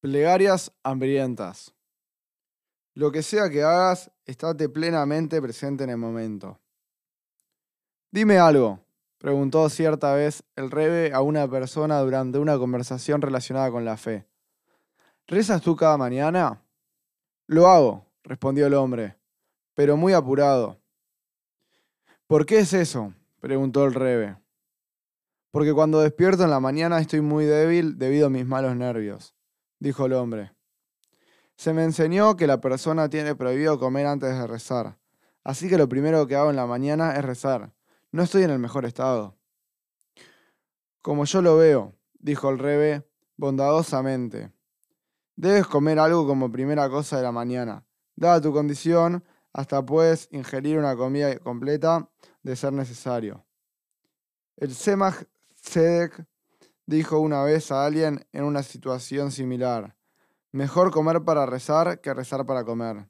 Plegarias hambrientas. Lo que sea que hagas, estate plenamente presente en el momento. Dime algo, preguntó cierta vez el rebe a una persona durante una conversación relacionada con la fe. ¿Rezas tú cada mañana? Lo hago, respondió el hombre, pero muy apurado. ¿Por qué es eso? preguntó el rebe. Porque cuando despierto en la mañana estoy muy débil debido a mis malos nervios dijo el hombre. Se me enseñó que la persona tiene prohibido comer antes de rezar, así que lo primero que hago en la mañana es rezar. No estoy en el mejor estado. Como yo lo veo, dijo el rebe bondadosamente. Debes comer algo como primera cosa de la mañana. Dada tu condición, hasta puedes ingerir una comida completa de ser necesario. El Semach Tzedek dijo una vez a alguien en una situación similar, mejor comer para rezar que rezar para comer.